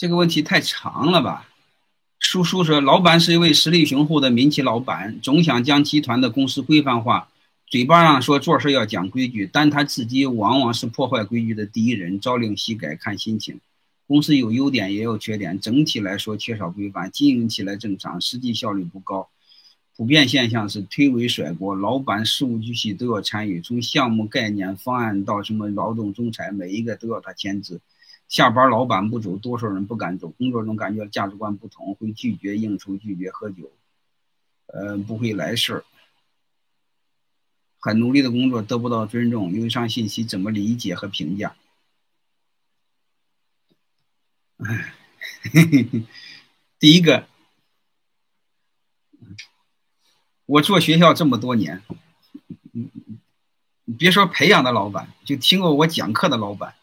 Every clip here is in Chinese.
这个问题太长了吧？叔叔说，老板是一位实力雄厚的民企老板，总想将集团的公司规范化，嘴巴上说做事要讲规矩，但他自己往往是破坏规矩的第一人，朝令夕改，看心情。公司有优点也有缺点，整体来说缺少规范，经营起来正常，实际效率不高。普遍现象是推诿甩锅，老板事无巨细都要参与，从项目概念、方案到什么劳动仲裁，每一个都要他签字。下班老板不走，多数人不敢走。工作中感觉价值观不同，会拒绝应酬，拒绝喝酒，呃，不会来事儿。很努力的工作得不到尊重，有以上信息怎么理解和评价？哎，第一个，我做学校这么多年，别说培养的老板，就听过我讲课的老板。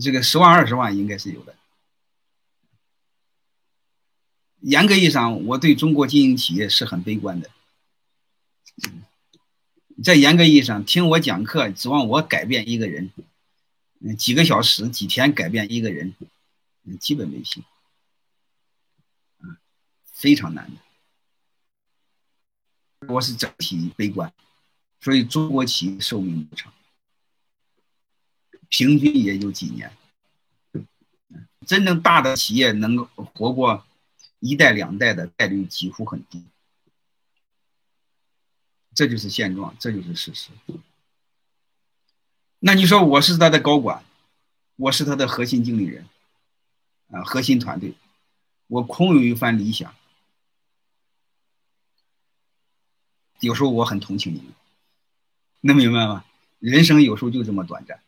这个十万二十万应该是有的。严格意义上，我对中国经营企业是很悲观的。在严格意义上，听我讲课，指望我改变一个人，几个小时、几天改变一个人，基本没戏，非常难的。我是整体悲观，所以中国企业寿命不长。平均也就几年，真正大的企业能够活过一代两代的概率几乎很低，这就是现状，这就是事实。那你说我是他的高管，我是他的核心经理人，啊，核心团队，我空有一番理想，有时候我很同情你们，能明白吗？人生有时候就这么短暂。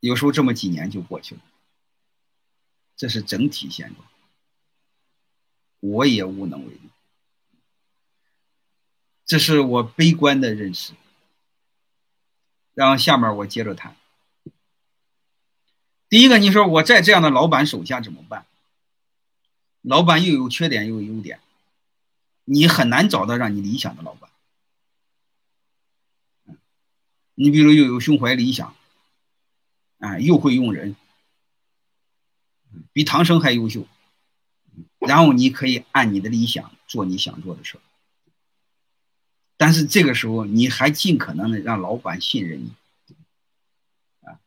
有时候这么几年就过去了，这是整体现状，我也无能为力。这是我悲观的认识。然后下面我接着谈。第一个，你说我在这样的老板手下怎么办？老板又有缺点又有优点，你很难找到让你理想的老板。你比如又有胸怀理想。啊，又会用人，比唐僧还优秀。然后你可以按你的理想做你想做的事儿但是这个时候你还尽可能的让老板信任你。啊，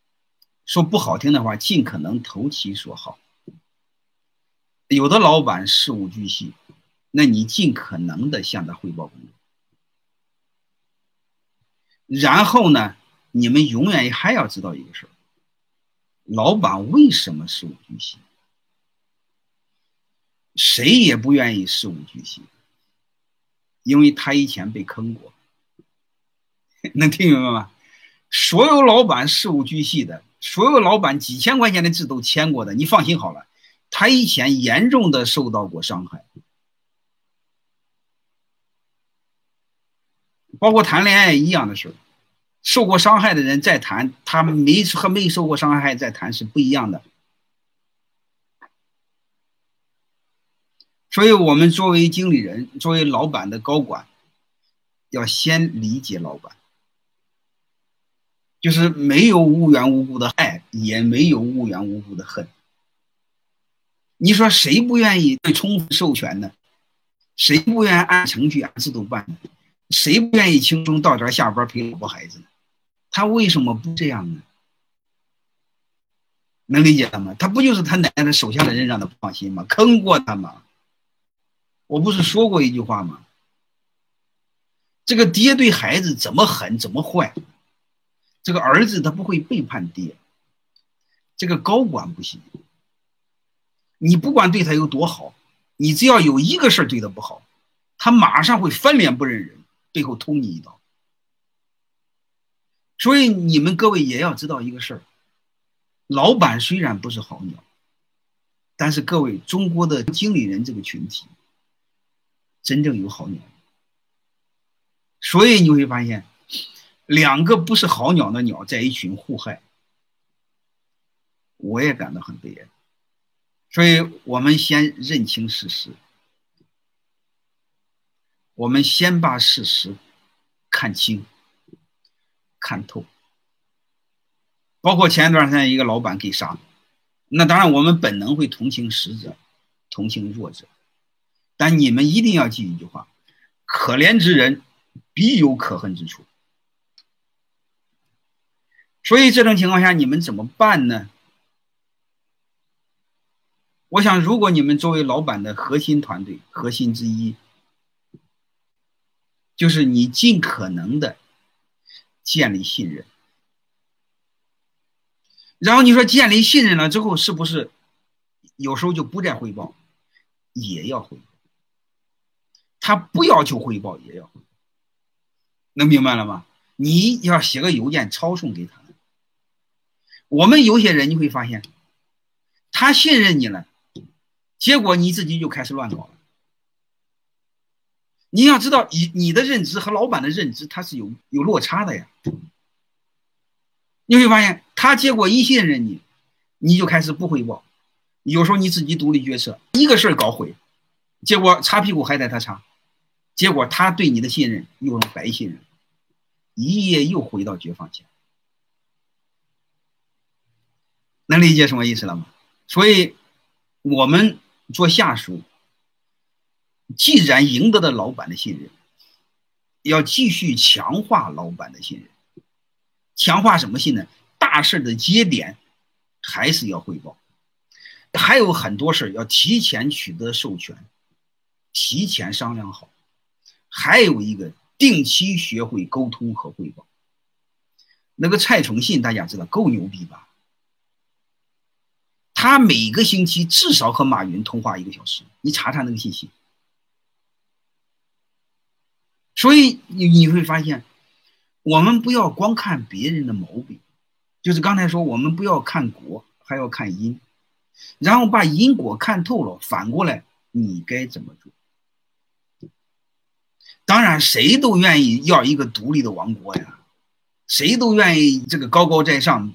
说不好听的话，尽可能投其所好。有的老板事无巨细，那你尽可能的向他汇报工作。然后呢，你们永远还要知道一个事儿。老板为什么事无巨细？谁也不愿意事无巨细，因为他以前被坑过。能听明白吗？所有老板事无巨细的，所有老板几千块钱的字都签过的，你放心好了，他以前严重的受到过伤害，包括谈恋爱一样的事儿。受过伤害的人再谈，他没和没受过伤害再谈是不一样的。所以，我们作为经理人，作为老板的高管，要先理解老板，就是没有无缘无故的爱，也没有无缘无故的恨。你说谁不愿意被充分授权呢？谁不愿意按程序、按制度办呢？谁不愿意轻松到点下班陪老婆孩子呢？他为什么不这样呢？能理解了吗？他不就是他奶奶的手下的人让他不放心吗？坑过他吗？我不是说过一句话吗？这个爹对孩子怎么狠怎么坏，这个儿子他不会背叛爹。这个高管不行，你不管对他有多好，你只要有一个事儿对他不好，他马上会翻脸不认人，背后捅你一刀。所以你们各位也要知道一个事儿，老板虽然不是好鸟，但是各位中国的经理人这个群体，真正有好鸟。所以你会发现，两个不是好鸟的鸟在一群互害，我也感到很悲哀。所以我们先认清事实，我们先把事实看清。看透，包括前一段时间一个老板给杀，那当然我们本能会同情死者，同情弱者，但你们一定要记一句话：可怜之人必有可恨之处。所以这种情况下，你们怎么办呢？我想，如果你们作为老板的核心团队核心之一，就是你尽可能的建立信任。然后你说建立信任了之后，是不是有时候就不再汇报，也要汇报？他不要求汇报也要汇报，能明白了吗？你要写个邮件抄送给他。我们有些人你会发现，他信任你了，结果你自己就开始乱搞了。你要知道，你你的认知和老板的认知他是有有落差的呀。你会发现，他结果一信任你，你就开始不汇报，有时候你自己独立决策，一个事儿搞毁，结果擦屁股还得他擦，结果他对你的信任又白信任，一夜又回到解放前。能理解什么意思了吗？所以，我们做下属，既然赢得了老板的信任，要继续强化老板的信任。强化什么信任？大事的节点还是要汇报，还有很多事要提前取得授权，提前商量好。还有一个，定期学会沟通和汇报。那个蔡崇信，大家知道够牛逼吧？他每个星期至少和马云通话一个小时，你查查那个信息。所以你你会发现，我们不要光看别人的毛病，就是刚才说，我们不要看果，还要看因，然后把因果看透了，反过来你该怎么做？当然，谁都愿意要一个独立的王国呀，谁都愿意这个高高在上、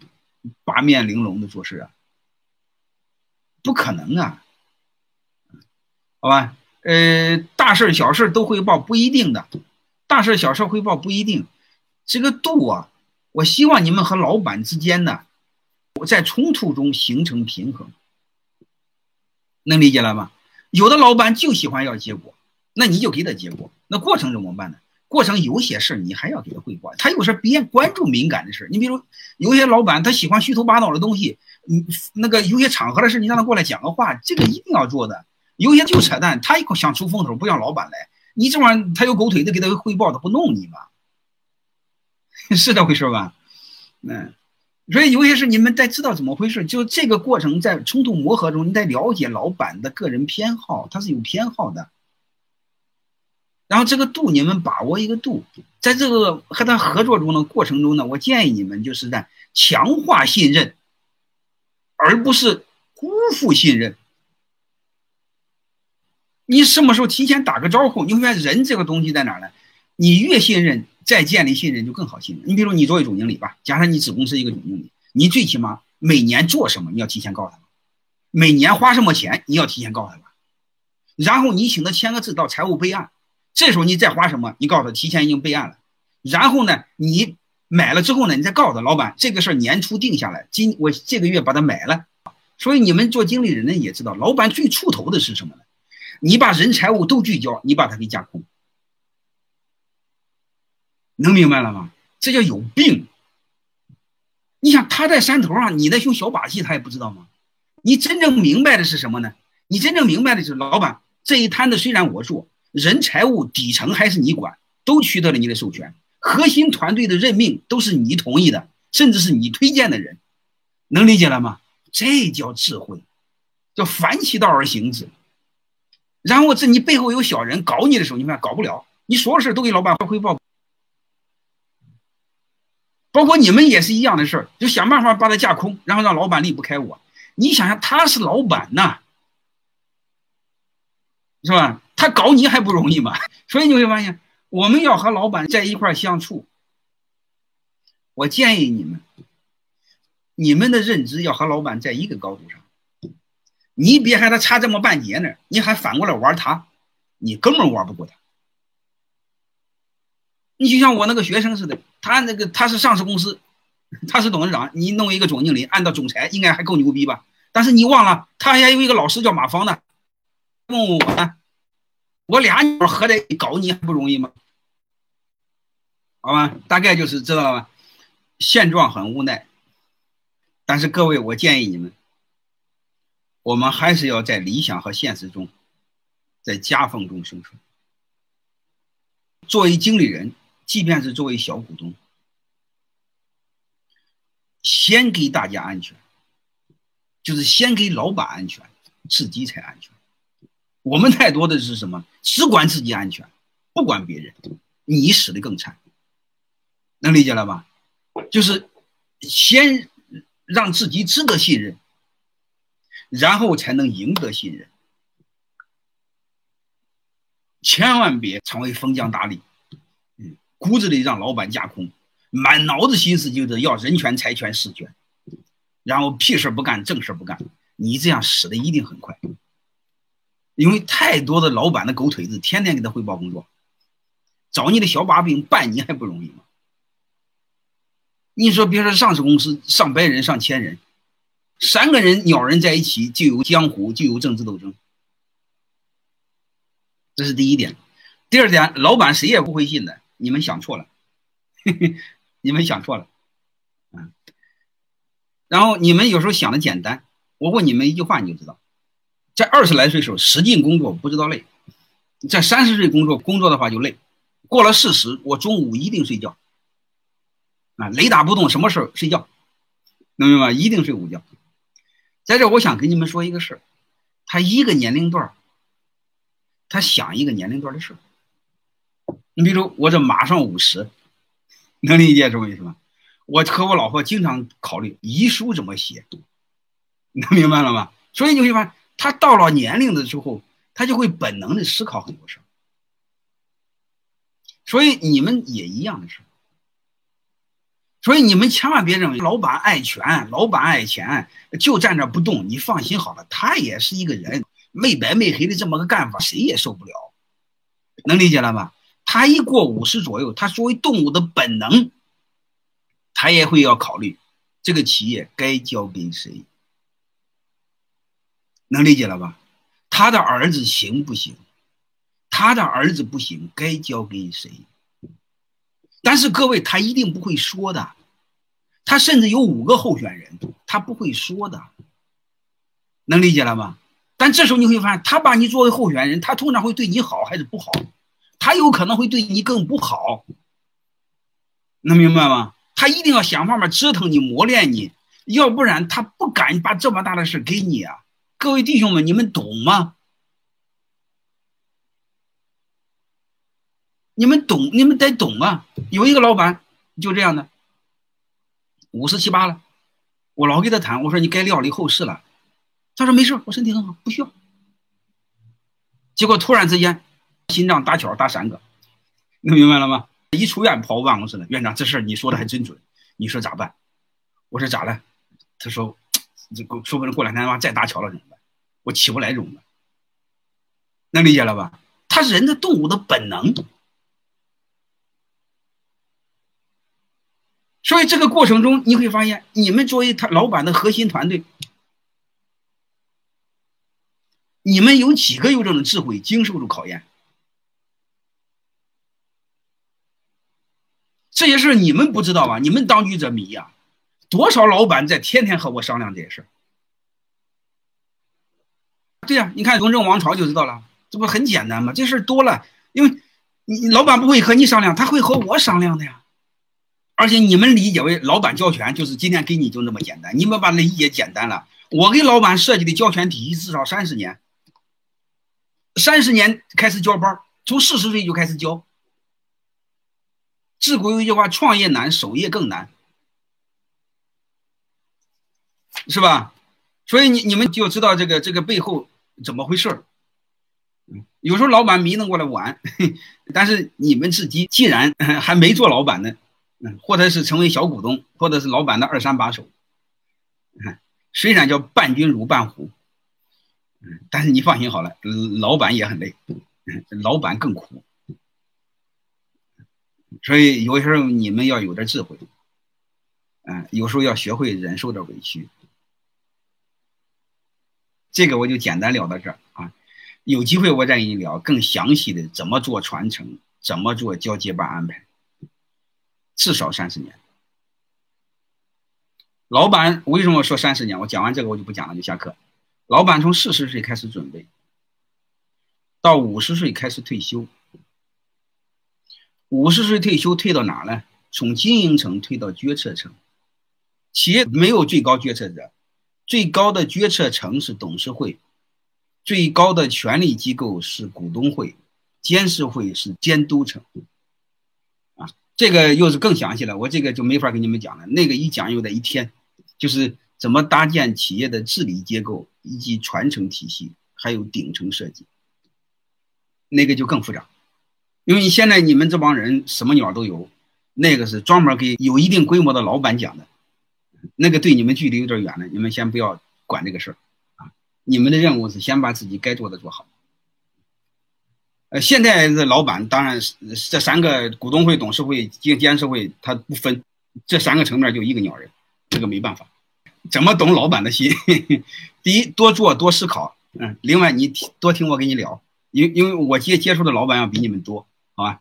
八面玲珑的做事啊。不可能啊，好吧，呃，大事小事都汇报不一定的，大事小事汇报不一定，这个度啊，我希望你们和老板之间呢，我在冲突中形成平衡，能理解了吗？有的老板就喜欢要结果，那你就给他结果，那过程怎么办呢？过程有些事你还要给他汇报，他有时别关注敏感的事你比如有些老板他喜欢虚头巴脑的东西，你那个有些场合的事你让他过来讲个话，这个一定要做的。有些就扯淡，他一口想出风头不让老板来，你这玩意儿他有狗腿子给他汇报，他不弄你吗？是这回事吧？嗯，所以有些事你们得知道怎么回事，就这个过程在冲突磨合中，你得了解老板的个人偏好，他是有偏好的。然后这个度你们把握一个度，在这个和他合作中的过程中呢，我建议你们就是在强化信任，而不是辜负信任。你什么时候提前打个招呼？你会发现人这个东西在哪呢？你越信任，再建立信任就更好信任。你比如你作为总经理吧，假设你子公司一个总经理，你最起码每年做什么你要提前告诉他，每年花什么钱你要提前告诉他，然后你请他签个字到财务备案。这时候你再花什么？你告诉他提前已经备案了，然后呢，你买了之后呢，你再告诉他老板这个事儿年初定下来，今我这个月把它买了。所以你们做经理人的也知道，老板最出头的是什么呢？你把人财物都聚焦，你把它给架空，能明白了吗？这叫有病。你想他在山头上，你在用小把戏，他也不知道吗？你真正明白的是什么呢？你真正明白的是，老板这一摊子虽然我做。人财物底层还是你管，都取得了你的授权。核心团队的任命都是你同意的，甚至是你推荐的人，能理解了吗？这叫智慧，叫反其道而行之。然后这你背后有小人搞你的时候，你看搞不了，你所有事都给老板汇报，包括你们也是一样的事儿，就想办法把他架空，然后让老板离不开我。你想想，他是老板呐，是吧？他搞你还不容易吗？所以你会发现，我们要和老板在一块相处。我建议你们，你们的认知要和老板在一个高度上。你别和他差这么半截呢，你还反过来玩他，你根本玩不过他。你就像我那个学生似的，他那个他是上市公司，他是董事长，你弄一个总经理，按照总裁应该还够牛逼吧？但是你忘了，他还有一个老师叫马芳呢。问我呢，我俩合在搞你还不容易吗？好吧，大概就是知道了吧？现状很无奈，但是各位，我建议你们，我们还是要在理想和现实中，在夹缝中生存。作为经理人，即便是作为小股东，先给大家安全，就是先给老板安全，自己才安全。我们太多的是什么？只管自己安全，不管别人，你死的更惨。能理解了吧？就是先让自己值得信任，然后才能赢得信任。千万别成为封疆大吏，嗯，骨子里让老板架空，满脑子心思就是要人权、财权、势权，然后屁事不干，正事不干，你这样死的一定很快。因为太多的老板的狗腿子，天天给他汇报工作，找你的小把柄办你还不容易吗？你说别说上市公司上百人、上千人，三个人鸟人在一起就有江湖，就有政治斗争。这是第一点，第二点，老板谁也不会信的，你们想错了，你们想错了，嗯。然后你们有时候想的简单，我问你们一句话你就知道，在二十来岁时候使劲工作不知道累，在三十岁工作工作的话就累，过了四十我中午一定睡觉，啊，雷打不动，什么事儿睡觉，能明白？一定睡午觉。在这我想跟你们说一个事儿，他一个年龄段儿。他想一个年龄段的事你比如我这马上五十，能理解什么意思吗？我和我老婆经常考虑遗书怎么写，能明白了吗？所以你会发现，他到了年龄的时候，他就会本能的思考很多事所以你们也一样的事所以你们千万别认为老板爱权，老板爱钱，就站着不动。你放心好了，他也是一个人。没白没黑的这么个干法，谁也受不了，能理解了吧？他一过五十左右，他作为动物的本能，他也会要考虑这个企业该交给谁，能理解了吧？他的儿子行不行？他的儿子不行，该交给谁？但是各位，他一定不会说的，他甚至有五个候选人，他不会说的，能理解了吗？但这时候你会发现，他把你作为候选人，他通常会对你好还是不好？他有可能会对你更不好，能明白吗？他一定要想办法折腾你、磨练你，要不然他不敢把这么大的事给你啊！各位弟兄们，你们懂吗？你们懂，你们得懂啊！有一个老板就这样的，五十七八了，我老给他谈，我说你该料理后事了。他说没事，我身体很好，不需要。结果突然之间，心脏搭桥搭三个，能明白了吗？一出院跑我办公室了，院长，这事你说的还真准，你说咋办？我说咋了？他说这说不定过两天他妈再搭桥了怎么办？我起不来怎么办？能理解了吧？他人的动物的本能，所以这个过程中你会发现，你们作为他老板的核心团队。你们有几个有这种智慧经受住考验？这些事你们不知道吧？你们当局者迷呀！多少老板在天天和我商量这些事对呀，你看雍正王朝就知道了，这不很简单吗？这事多了，因为你老板不会和你商量，他会和我商量的呀。而且你们理解为老板交权就是今天给你就那么简单，你们把理解简单了。我给老板设计的交权体系至少三十年。三十年开始交班，从四十岁就开始交。自古有一句话：“创业难，守业更难”，是吧？所以你你们就知道这个这个背后怎么回事儿。有时候老板迷瞪过来玩，但是你们自己既然还没做老板呢，嗯，或者是成为小股东，或者是老板的二三把手，虽然叫伴君如伴虎。嗯，但是你放心好了，老板也很累，老板更苦，所以有时候你们要有点智慧，嗯，有时候要学会忍受点委屈，这个我就简单聊到这儿啊。有机会我再跟你聊更详细的怎么做传承，怎么做交接班安排。至少三十年。老板为什么说三十年？我讲完这个我就不讲了，就下课。老板从四十岁开始准备，到五十岁开始退休。五十岁退休退到哪呢？从经营层退到决策层。企业没有最高决策者，最高的决策层是董事会，最高的权力机构是股东会，监事会是监督层。这个又是更详细了，我这个就没法跟你们讲了。那个一讲又得一天，就是怎么搭建企业的治理结构以及传承体系，还有顶层设计，那个就更复杂。因为你现在你们这帮人什么鸟都有，那个是专门给有一定规模的老板讲的。那个对你们距离有点远了，你们先不要管这个事儿啊！你们的任务是先把自己该做的做好。呃，现在的老板当然是这三个股东会、董事会、监监事会，他不分这三个层面就一个鸟人，这个没办法。怎么懂老板的心？第一，多做多思考，嗯。另外，你多听我跟你聊，因因为我接接触的老板要比你们多，好吧？